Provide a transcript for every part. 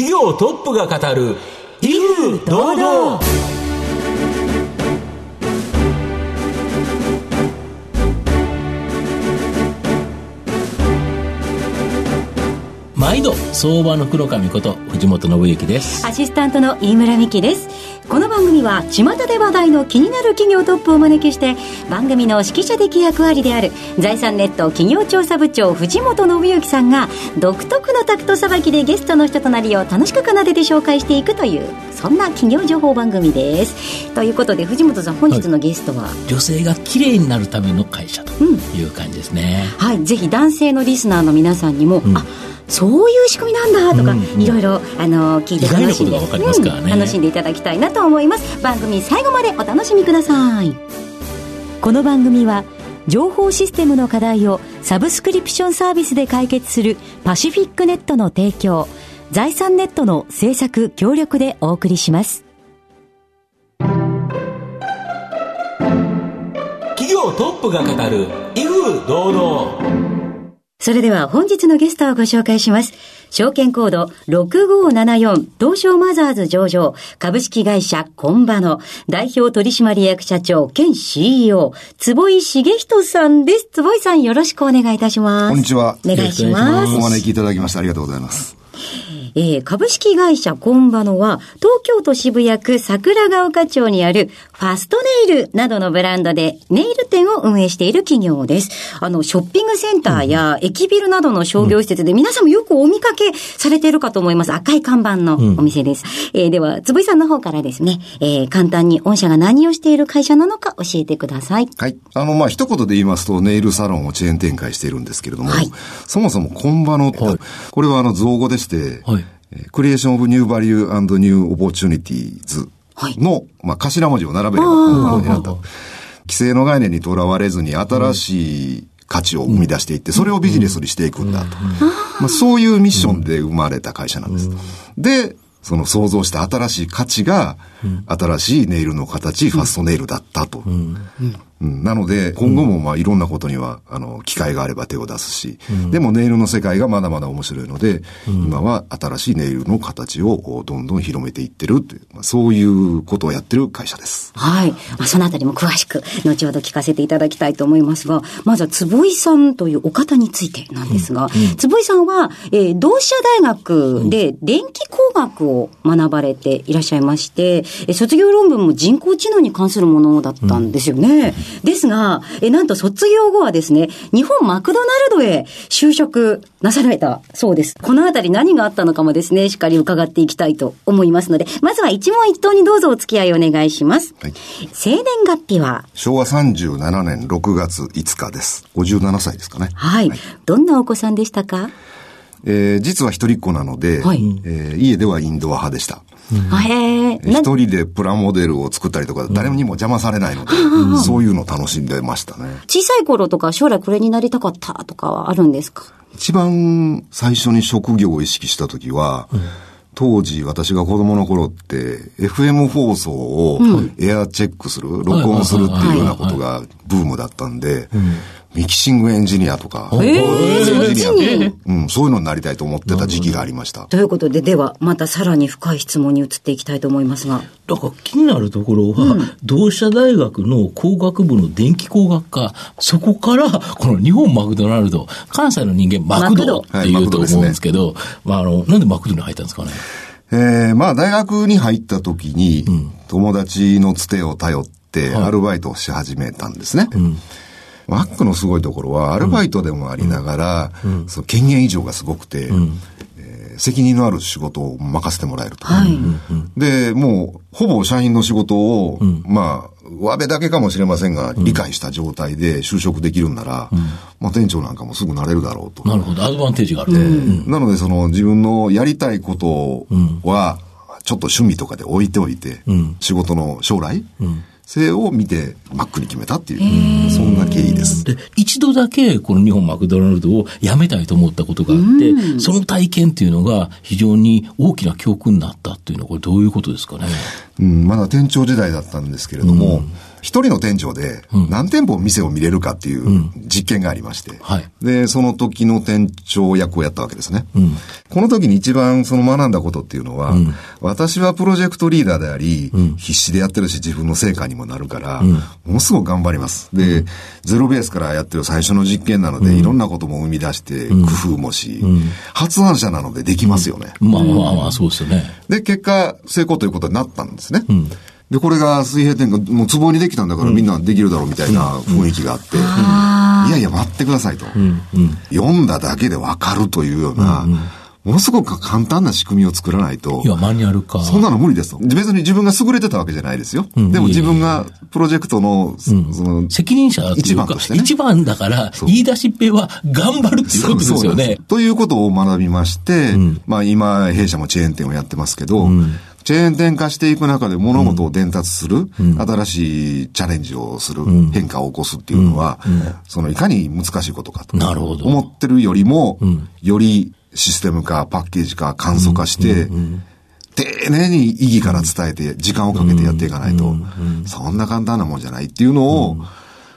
企業トップが語る威風堂々。毎度相場の黒髪こと藤本信之です。アシスタントの飯村美希です。この番組は巷で話題の気になる企業トップをお招きして番組の指揮者的役割である財産ネット企業調査部長藤本信之さんが独特のタクトさばきでゲストの人となりを楽しく奏でて紹介していくというそんな企業情報番組です。ということで藤本さん本日のゲストは、はい、女性が綺麗になるための会社という感じですね、うん、はいぜひ男性のリスナーの皆さんにも、うん、あそういう仕組みなんだとか、いろいろあの聞いて楽しんで、ね。うん、楽しんでいただきたいなと思います。番組最後までお楽しみください。この番組は情報システムの課題をサブスクリプションサービスで解決するパシフィックネットの提供財産ネットの制作協力でお送りします。企業トップが語る威風堂々それでは本日のゲストをご紹介します。証券コード6574東証マザーズ上場株式会社コンバの代表取締役社長兼 CEO 坪井茂人さんです。坪井さんよろしくお願いいたします。こんにちは。お願いします。お招きいただきましてありがとうございます。えー、株式会社コンバノは、東京都渋谷区桜ヶ丘町にあるファストネイルなどのブランドでネイル店を運営している企業です。あの、ショッピングセンターや駅ビルなどの商業施設で皆さんもよくお見かけされているかと思います。赤い看板のお店です。うん、えー、では、坪井さんの方からですね、えー、簡単に御社が何をしている会社なのか教えてください。はい。あの、まあ、一言で言いますと、ネイルサロンをチェーン展開しているんですけれども、はい、そもそもコンヴァノって、はい、これはあの、造語でして、はい Creation of New Value New Opportunities の、はい、まあ、頭文字を並べればこのものになった。既成の概念にとらわれずに新しい価値を生み出していって、それをビジネスにしていくんだと。まあ、そういうミッションで生まれた会社なんです。で、その想像した新しい価値が、新しいネイルの形、ファストネイルだったと。うん、なので、今後もまあいろんなことには、あの、機会があれば手を出すし、うん、でもネイルの世界がまだまだ面白いので、うん、今は新しいネイルの形をどんどん広めていってるまあ、そういうことをやってる会社です。はい。まあ、そのあたりも詳しく、後ほど聞かせていただきたいと思いますが、まずは坪井さんというお方についてなんですが、坪井さんは、えー、同志社大学で電気工学を学ばれていらっしゃいまして、え卒業論文も人工知能に関するものだったんですよね。ですが、え、なんと卒業後はですね、日本マクドナルドへ就職なされたそうです。このあたり何があったのかもですね、しっかり伺っていきたいと思いますので、まずは一問一答にどうぞお付き合いお願いします。はい、生年月日は？昭和37年6月5日です。57歳ですかね。はい。はい、どんなお子さんでしたか？えー、実は一人っ子なので、はい、えー、家ではインドア派でした。へ一人でプラモデルを作ったりとか、誰にも邪魔されないので、そういうの楽しんでましたね。小さい頃とか将来これになりたかったとかはあるんですか？一番最初に職業を意識した時は、うん。当時私が子供の頃って FM 放送をエアチェックする、うん、録音するっていうようなことがブームだったんで、ミキシングエンジニアとか、えー、エンジニアうん、そういうのになりたいと思ってた時期がありました。ということで、では、またさらに深い質問に移っていきたいと思いますが。だから気になるところは、うん、同志社大学の工学部の電気工学科、そこから、この日本マクドナルド、関西の人間マクドって言うと思うんですけど、まあ、あの、なんでマクドに入ったんですかね？ええー、まあ、大学に入った時に、友達のつてを頼って、アルバイトをし始めたんですね。うんマックのすごいところは、アルバイトでもありながら、その権限以上がすごくて、えー、責任のある仕事を任せてもらえると。はい、で、もう、ほぼ社員の仕事を、まあ、わべだけかもしれませんが、理解した状態で就職できるんなら、まあ店長なんかもすぐなれるだろうと。なるほど、アドバンテージがある、なので、その自分のやりたいことは、ちょっと趣味とかで置いておいて、仕事の将来、性を見てマックに決めたっていう、そんな経緯です。で、一度だけこの日本マクドナルドを辞めたいと思ったことがあって、その体験っていうのが非常に大きな教訓になったっていうのは、これどういうことですかね？うん、まだ店長時代だったんですけれども、うん一人の店長で何店舗店を見れるかっていう実験がありまして、はい、で、その時の店長役をやったわけですね。うん、この時に一番その学んだことっていうのは、うん、私はプロジェクトリーダーであり、必死でやってるし自分の成果にもなるから、ものすごく頑張ります。で、ゼロベースからやってる最初の実験なので、いろんなことも生み出して工夫もし、発案者なのでできますよね。まあまあまあ、そうですよね。で、結果、成功ということになったんですね。で、これが水平点がもう壺にできたんだからみんなできるだろうみたいな雰囲気があって、いやいや待ってくださいと。読んだだけでわかるというような、ものすごく簡単な仕組みを作らないと。いや、マニュアルか。そんなの無理ですと。別に自分が優れてたわけじゃないですよ。うん、でも自分がプロジェクトの、その、責任者一番としてね。一番だから、言い出しっぺは頑張るっていうことですよね。ということを学びまして、まあ今、弊社もチェーン店をやってますけど、チェーン店化していく中で物事を伝達する、うん、新しいチャレンジをする、うん、変化を起こすっていうのは、うん、そのいかに難しいことかと。なるほど。思ってるよりも、よりシステム化、パッケージ化、簡素化して、丁寧に意義から伝えて、時間をかけてやっていかないと、そんな簡単なもんじゃないっていうのを、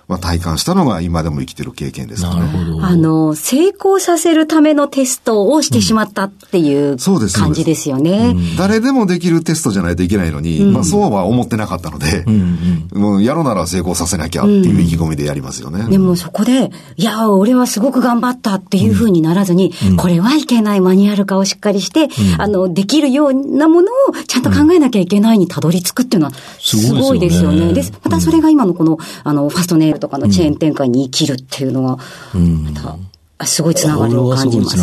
まあ、体感したのが今でも生きてる経験ですかね。なるほど。あの、成功させるためのテストをしてしまったっていう感じですよね。誰でもできるテストじゃないといけないのに、うん、まあそうは思ってなかったので、うんうん、もうやるなら成功させなきゃっていう意気込みでやりますよね。でもそこで、いや、俺はすごく頑張ったっていうふうにならずに、これはいけないマニュアル化をしっかりして、あの、できるようなものをちゃんと考えなきゃいけないにたどり着くっていうのは、すごいですよね。で、またそれが今のこの、あの、ファストネイルとかのチェーン展開に生きるっていうのは、また、すごいつながりを感じます。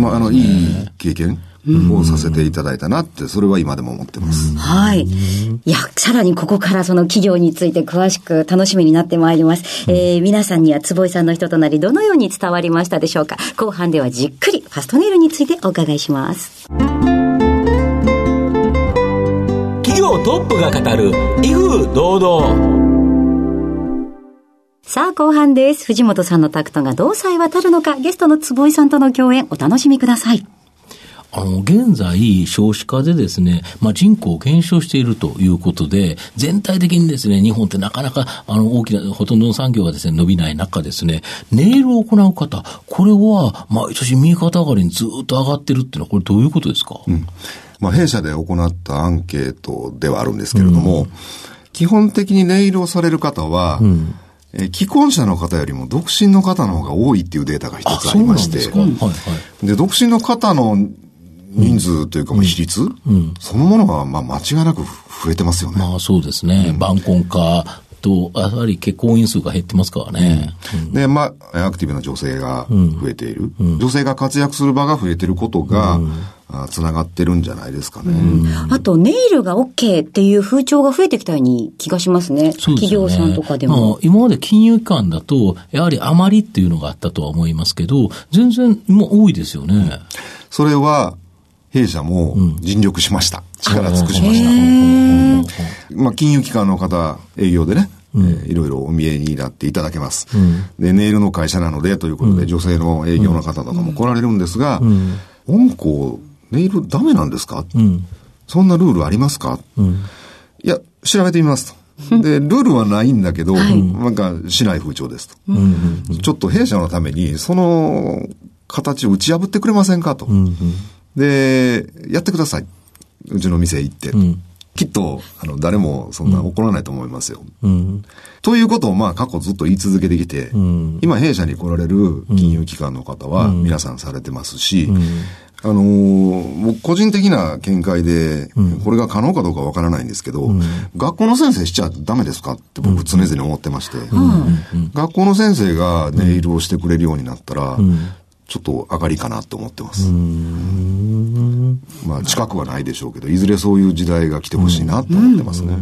まあ、あの、いい経験をさせていただいたなって、それは今でも思ってます。はい。いや、さらにここからその企業について詳しく楽しみになってまいります。えー、皆さんには坪井さんの人となりどのように伝わりましたでしょうか後半ではじっくりファストネイルについてお伺いします。企業トップが語る威風堂々さあ、後半です。藤本さんのタクトがどうさえ渡るのか、ゲストの坪井さんとの共演、お楽しみください。あの、現在、少子化でですね、まあ、人口減少しているということで、全体的にですね、日本ってなかなか、あの、大きな、ほとんどの産業がですね、伸びない中ですね、ネイルを行う方、これは、毎年右肩上がりにずっと上がってるっていうのは、これどういうことですか、うん、まあ、弊社で行ったアンケートではあるんですけれども、うん、基本的にネイルをされる方は、うんえ既婚者の方よりも独身の方の方が多いっていうデータが一つありまして、で独身の方の人数というか、比率、うん、そのものはまあ間違いなく増えてますよね。まあそうですね。うん、晩婚化と、やはり結婚員数が減ってますからね。うん、で、まあ、アクティブな女性が増えている。女性が活躍する場が増えていることが、つながってるんじゃないですかね。あと、ネイルが OK っていう風潮が増えてきたように気がしますね。すね。企業さんとかでも、まあ。今まで金融機関だと、やはり余りっていうのがあったとは思いますけど、全然もう多いですよね。それは、弊社も尽力しました。うん、力尽くしました。まあ、金融機関の方、営業でね、うん、えー、いろいろお見えになっていただけます、うん、で、ネイルの会社なのでということで、女性の営業の方とかも来られるんですが、うん、温厚、ネイルダメなんですか、そんなルールありますか、いや、調べてみますと。で、ルールはないんだけど、はい、なんか、しない風潮ですと。ちょっと弊社のために、その形を打ち破ってくれませんかと。で、やってください。うちの店行って。うん、きっと、あの、誰もそんな怒らないと思いますよ。うん、ということを、まあ、過去ずっと言い続けてきて、うん、今、弊社に来られる金融機関の方は、皆さんされてますし、あのー、僕個人的な見解で、これが可能かどうかわからないんですけど、学校の先生しちゃダメですかって僕常々思ってまして、学校の先生がネイルをしてくれるようになったら、ちょっと上がりかなと思ってます。まあ近くはないでしょうけど、いずれそういう時代が来てほしいなと思ってますね。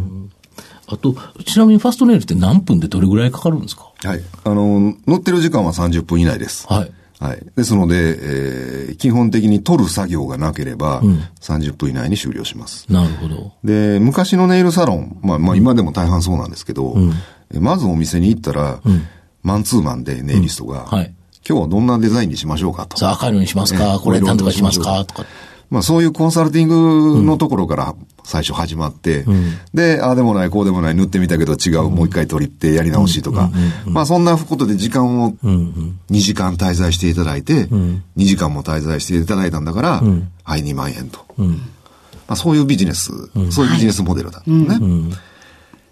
あと、ちなみにファストネイルって何分でどれぐらいかかるんですか？はい。あの、乗ってる時間は30分以内です。はい。あはい。ですので、えー、基本的に取る作業がなければ、うん、30分以内に終了します。なるほど。で、昔のネイルサロン、まあ、まあ今でも大半そうなんですけど、うん、まずお店に行ったら、うん、マンツーマンでネイリストが、はい、今日はどんなデザインにしましょうかと。さあ、赤いのにしますか、これ何とかしますか？とか。まあそういうコンサルティングのところから最初始まって、うん、で、ああでもない、こうでもない、塗ってみたけど違う、もう一回取りってやり直しとか、まあそんなことで時間を2時間滞在していただいて、2時間も滞在していただいたんだから、はい、2万円と。まあそういうビジネス、そういうビジネスモデルだったね。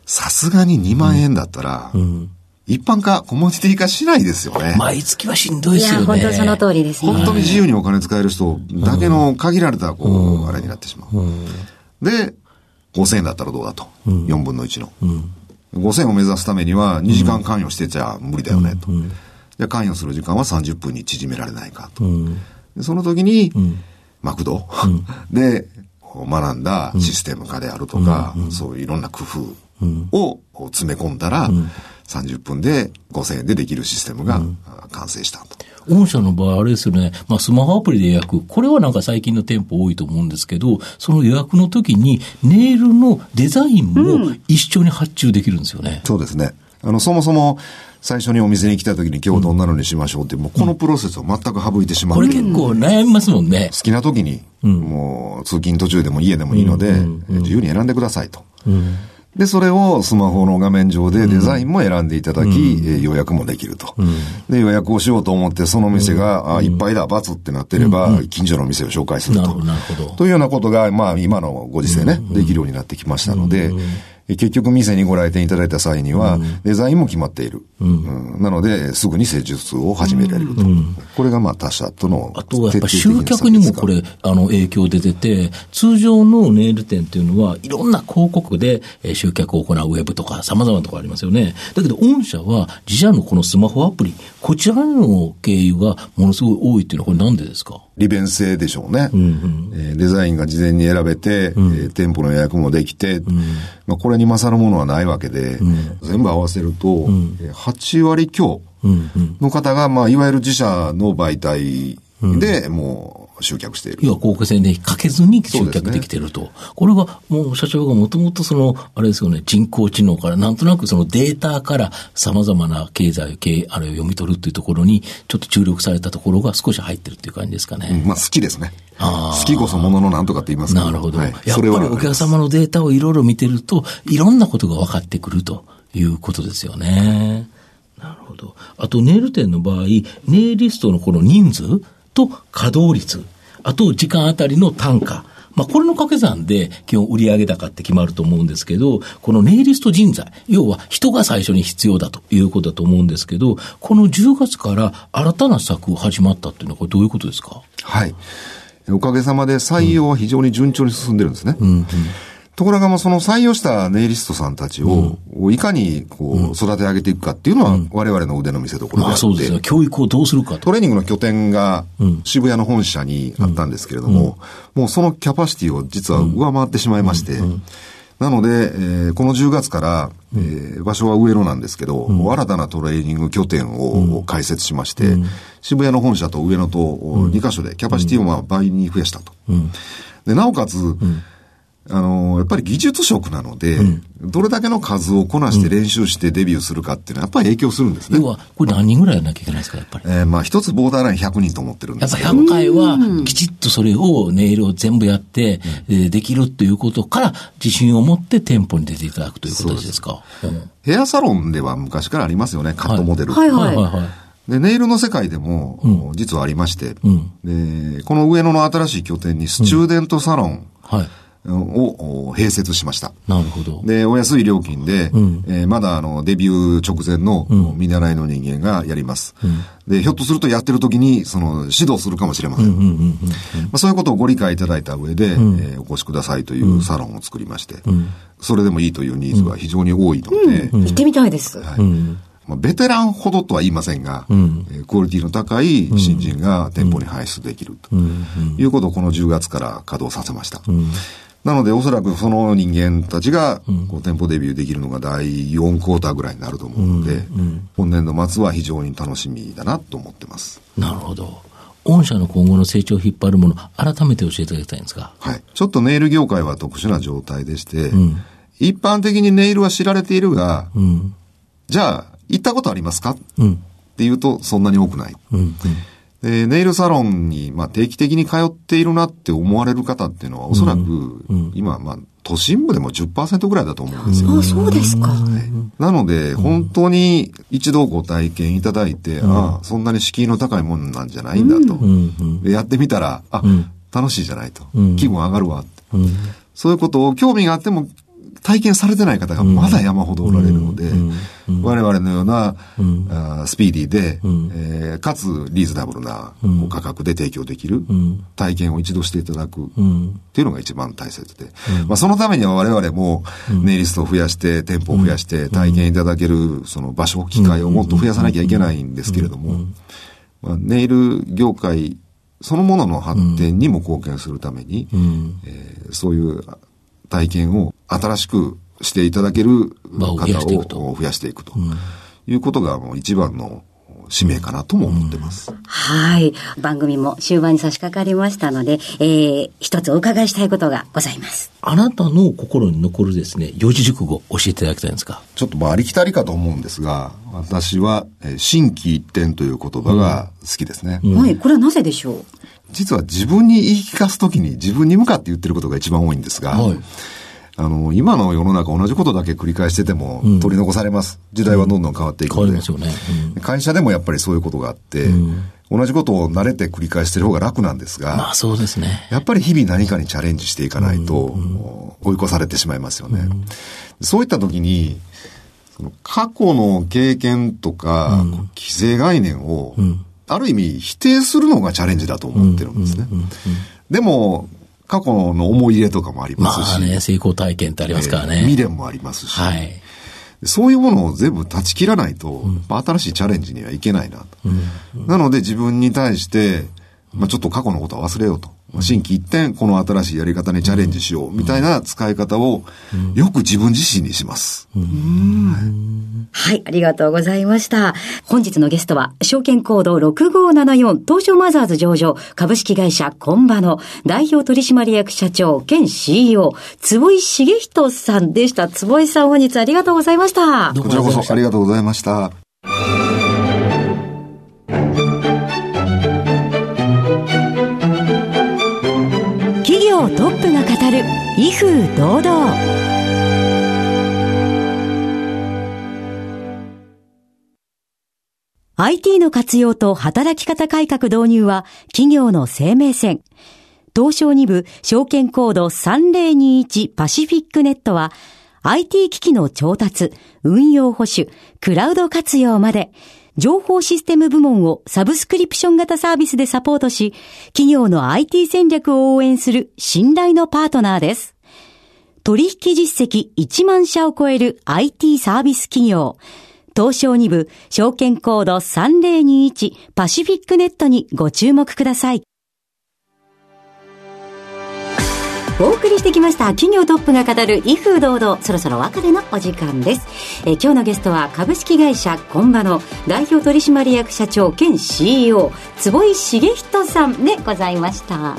さすがに2万円だったら、一般化、コモディティ化しないですよね。毎月はしんどいですよね。いや、本当その通りですね。本当に自由にお金使える人だけの限られた、こう、あれになってしまう。で、5000円だったらどうだと？うん、4分の1の。うん、5000を目指すためには2時間関与してちゃ無理だよねと。で、関与する時間は30分に縮められないかと。でその時に、マクド？で学んだシステム化であるとか、そういういろんな工夫を詰め込んだら、30分で5000円でできるシステムが完成したと。御社の場合、あれですよね、まあ、スマホアプリで予約、これはなんか最近の店舗多いと思うんですけど、その予約の時に、ネイルのデザインも一緒に発注できるんですよね。うん、そうですね。あの、そもそも、最初にお店に来た時に今日どんなのにしましょうって、もうこのプロセスを全く省いてしまう。これ結構悩みますもんね。好きな時に、もう通勤途中でも家でもいいので、自由に選んでくださいと。で、それをスマホの画面上でデザインも選んでいただき、うん、予約もできると、うん、で、予約をしようと思って、その店が、うん、あ、いっぱいだ、バツってなってれば、近所の店を紹介すると。なるほど。というようなことが、まあ、今のご時世ね、できるようになってきましたので、結局店にご来店いただいた際には、デザインも決まっている。うん、なので、すぐに施術を始められると。うん、これがまあ他社とのあとはやっぱ集客にもこれ、あの影響出てて、通常のネイル店っていうのは、いろんな広告で集客を行うウェブとか様々なところありますよね。だけど、御社は自社のこのスマホアプリ、こちらの経由がものすごい多いっていうのは、これなんでですか？利便性でしょうね。うんうん、えー、デザインが事前に選べて、うん、えー、店舗の予約もできて、うん、まあ、これに勝るものはないわけで、うん、全部合わせると、うん、8割強の方が、まあ、いわゆる自社の媒体で、もう、集客している。要は広告宣伝かけずに集客できていると。ね、これはもう社長がもともとその、あれですよね、人工知能からなんとなくそのデータから様々な経済、経あれを読み取るっていうところに、ちょっと注力されたところが少し入ってるっていう感じですかね。うん、まあ好きですね。好きこそもののなんとかって言います。なるほど。はい、やっぱりお客様のデータをいろいろ見てると、いろんなことが分かってくるということですよね。なるほど。あと、ネイル店の場合、ネイリストのこの人数と稼働率。あと時間あたりの単価。まあ、これの掛け算で基本売上高って決まると思うんですけど、このネイリスト人材、要は人が最初に必要だということだと思うんですけど、この10月から新たな策始まったっていうのは、これどういうことですか？はい。おかげさまで採用は非常に順調に進んでるんですね。うんうんところが、まあ、その採用したネイリストさんたちを、いかに、こう、育て上げていくかっていうのは、我々の腕の見せ所であって。まあ、そうですね。教育をどうするかトレーニングの拠点が、渋谷の本社にあったんですけれども、もうそのキャパシティを実は上回ってしまいまして、なので、えー、この10月から、えー、場所は上野なんですけど、うん、新たなトレーニング拠点を開設しまして、うん、渋谷の本社と上野と2カ所でキャパシティをまあ倍に増やしたと。でなおかつ、あの、やっぱり技術職なので、うん、どれだけの数をこなして練習してデビューするかっていうのは、やっぱり影響するんですね。要は、これ何人ぐらいやらなきゃいけないですか、やっぱり。えー、まあ一つボーダーライン100人と思ってるんですけど。やっぱ100回は、きちっとそれを、ネイルを全部やって、うん、えー、できるということから、自信を持って店舗に出ていただくということですか。すうん、ヘアサロンでは昔からありますよね、カットモデル。はい、はい。はいはいで、ネイルの世界でも、うん、実はありまして、うん、で、この上野の新しい拠点にスチューデントサロン、はいを併設しました。なるほど。で、お安い料金で、うん、えー、まだあの、デビュー直前の見習いの人間がやります。うん、で、ひょっとするとやってる時に、その、指導するかもしれません。そういうことをご理解いただいた上で、うん、えー、お越しくださいというサロンを作りまして、それでもいいというニーズが非常に多いので、行ってみたいです。はい。まあ、ベテランほどとは言いませんが、うん、えー、クオリティの高い新人が店舗に輩出できるということをこの10月から稼働させました。うんなので、おそらくその人間たちが、こう、店舗デビューできるのが第4クォーターぐらいになると思うので、うんうん、今年度末は非常に楽しみだなと思ってます。なるほど。御社の今後の成長を引っ張るもの、改めて教えていただきたいんですか。はい。ちょっとネイル業界は特殊な状態でして、うん、一般的にネイルは知られているが、うん、じゃあ、行ったことありますか、うん、っていうと、そんなに多くない。うんうんで、ネイルサロンに、まあ、定期的に通っているなって思われる方っていうのは、おそらく、今、まあ、都心部でも10%ぐらいだと思うんですよ。あ、そうですか。なので、本当に一度ご体験いただいて、ああ、そんなに敷居の高いものなんじゃないんだと。でやってみたら、あ、楽しいじゃないと。気分上がるわって。そういうことを興味があっても体験されてない方がまだ山ほどおられるので、我々のような、あスピーディーで、えー、かつリーズナブルな価格で提供できる体験を一度していただくっていうのが一番大切で、まあ、そのためには我々もネイリストを増やして、店舗を増やして体験いただけるその場所、機会をもっと増やさなきゃいけないんですけれども、まあ、ネイル業界そのものの発展にも貢献するために、えー、そういう体験を新しくしていただける方を増やしていくと。いうことがもう一番の使命かなとも思ってます、うん、はい。番組も終盤に差し掛かりましたので、えー、一つお伺いしたいことがございます。あなたの心に残るですね、四字熟語教えていただきたいんですか？ちょっとまあありきたりかと思うんですが、私は、えー、新規一点という言葉が好きですね、うん。うん、はい。これはなぜでしょう？実は自分に言い聞かすときに自分に向かって言ってることが一番多いんですが、はいあの、今の世の中同じことだけ繰り返してても取り残されます。うん、時代はどんどん変わっていくので、ね、うん、会社でもやっぱりそういうことがあって、同じことを慣れて繰り返してる方が楽なんですが、まあそうですね。やっぱり日々何かにチャレンジしていかないと、追い越されてしまいますよね。そういった時に、その過去の経験とか、規制概念を、ある意味否定するのがチャレンジだと思ってるんですね。でも、過去の思い入れとかもありますし。まあね、成功体験ってありますからね。えー、未練もありますし。はい。そういうものを全部断ち切らないと、うん、新しいチャレンジにはいけないなと。うん、なので自分に対して、まあ、ちょっと過去のことは忘れようと。新規一点、この新しいやり方にチャレンジしよう、みたいな使い方を、よく自分自身にします。はい、ありがとうございました。本日のゲストは、証券コード6574東証マザーズ上場株式会社コンバの代表取締役社長兼 CEO、坪井茂人さんでした。坪井さん本日ありがとうございました。こちらこそありがとうございました。る威風堂々？IT の活用と働き方改革導入は企業の生命線。東証2部証券コード3021パシフィックネットは IT 機器の調達、運用保守、クラウド活用まで情報システム部門をサブスクリプション型サービスでサポートし、企業の IT 戦略を応援する信頼のパートナーです。取引実績1万社を超える IT サービス企業。東証2部証券コード3021パシフィックネットにご注目ください。お送りしてきました企業トップが語る威風堂々そろそろ別れのお時間です、え今日のゲストは株式会社コンバの代表取締役社長兼 CEO 坪井茂人さんでございました。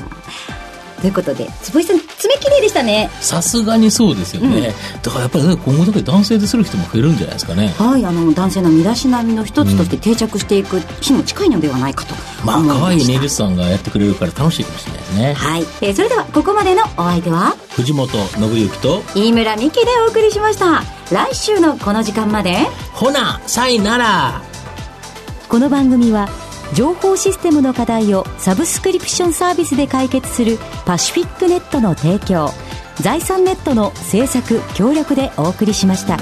ということで坪井さん爪綺麗でしたね。さすがにそうですよね、うん、だからやっぱり、ね、今後だけ男性でする人も増えるんじゃないですかね。はいあの男性の身だしなみの一つとして定着していく日も近いのではないかとまあ可愛いネイルスさんがやってくれるから楽しいかもしれないですね。はい、えー、それではここまでのお相手は？藤本信之と飯村美希でお送りしました。来週のこの時間まで？ほなさいなら。この番組は情報システムの課題をサブスクリプションサービスで解決するパシフィックネットの提供。財産ネットの制作協力でお送りしました。